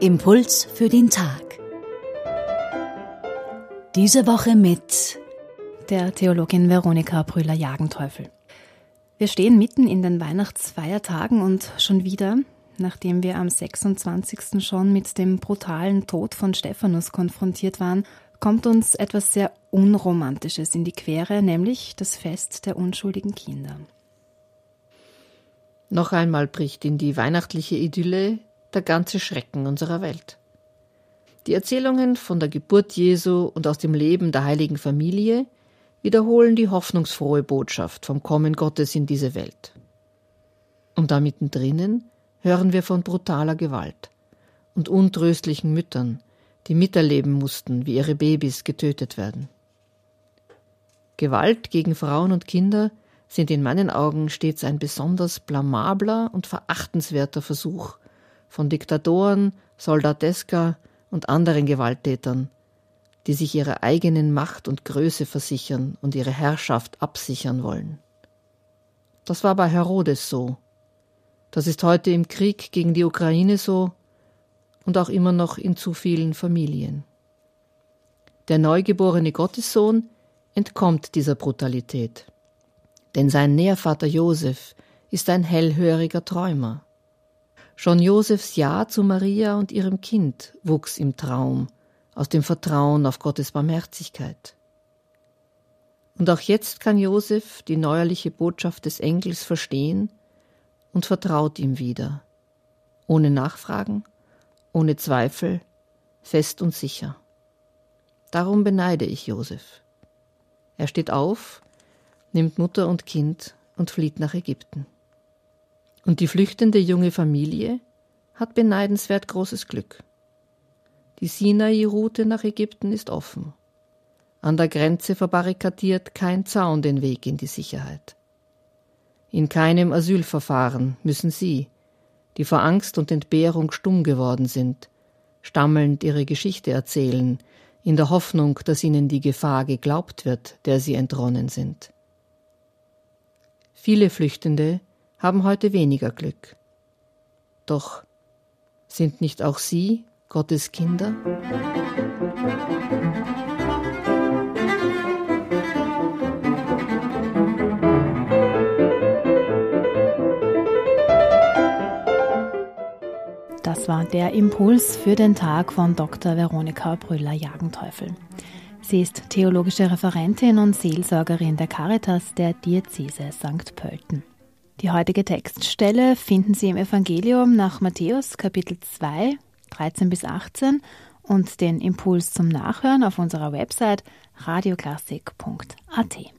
Impuls für den Tag. Diese Woche mit der Theologin Veronika Brüller-Jagenteufel. Wir stehen mitten in den Weihnachtsfeiertagen und schon wieder, nachdem wir am 26. schon mit dem brutalen Tod von Stephanus konfrontiert waren, kommt uns etwas sehr Unromantisches in die Quere, nämlich das Fest der unschuldigen Kinder. Noch einmal bricht in die weihnachtliche Idylle der ganze Schrecken unserer Welt. Die Erzählungen von der Geburt Jesu und aus dem Leben der heiligen Familie wiederholen die hoffnungsfrohe Botschaft vom Kommen Gottes in diese Welt. Und da mittendrin hören wir von brutaler Gewalt und untröstlichen Müttern, die miterleben mussten, wie ihre Babys getötet werden. Gewalt gegen Frauen und Kinder sind in meinen Augen stets ein besonders blamabler und verachtenswerter Versuch, von Diktatoren, Soldateska und anderen Gewalttätern, die sich ihrer eigenen Macht und Größe versichern und ihre Herrschaft absichern wollen. Das war bei Herodes so. Das ist heute im Krieg gegen die Ukraine so und auch immer noch in zu vielen Familien. Der neugeborene Gottessohn entkommt dieser Brutalität, denn sein Nährvater Josef ist ein hellhöriger Träumer. Schon Josefs Ja zu Maria und ihrem Kind wuchs im Traum, aus dem Vertrauen auf Gottes Barmherzigkeit. Und auch jetzt kann Josef die neuerliche Botschaft des Engels verstehen und vertraut ihm wieder, ohne Nachfragen, ohne Zweifel, fest und sicher. Darum beneide ich Josef. Er steht auf, nimmt Mutter und Kind und flieht nach Ägypten. Und die flüchtende junge Familie hat beneidenswert großes Glück. Die Sinai-Route nach Ägypten ist offen. An der Grenze verbarrikadiert kein Zaun den Weg in die Sicherheit. In keinem Asylverfahren müssen sie, die vor Angst und Entbehrung stumm geworden sind, stammelnd ihre Geschichte erzählen, in der Hoffnung, dass ihnen die Gefahr geglaubt wird, der sie entronnen sind. Viele Flüchtende haben heute weniger Glück. Doch sind nicht auch sie Gottes Kinder? Das war der Impuls für den Tag von Dr. Veronika Brüller-Jagenteufel. Sie ist theologische Referentin und Seelsorgerin der Caritas der Diözese St. Pölten. Die heutige Textstelle finden Sie im Evangelium nach Matthäus Kapitel 2, 13 bis 18 und den Impuls zum Nachhören auf unserer Website radioklassik.at.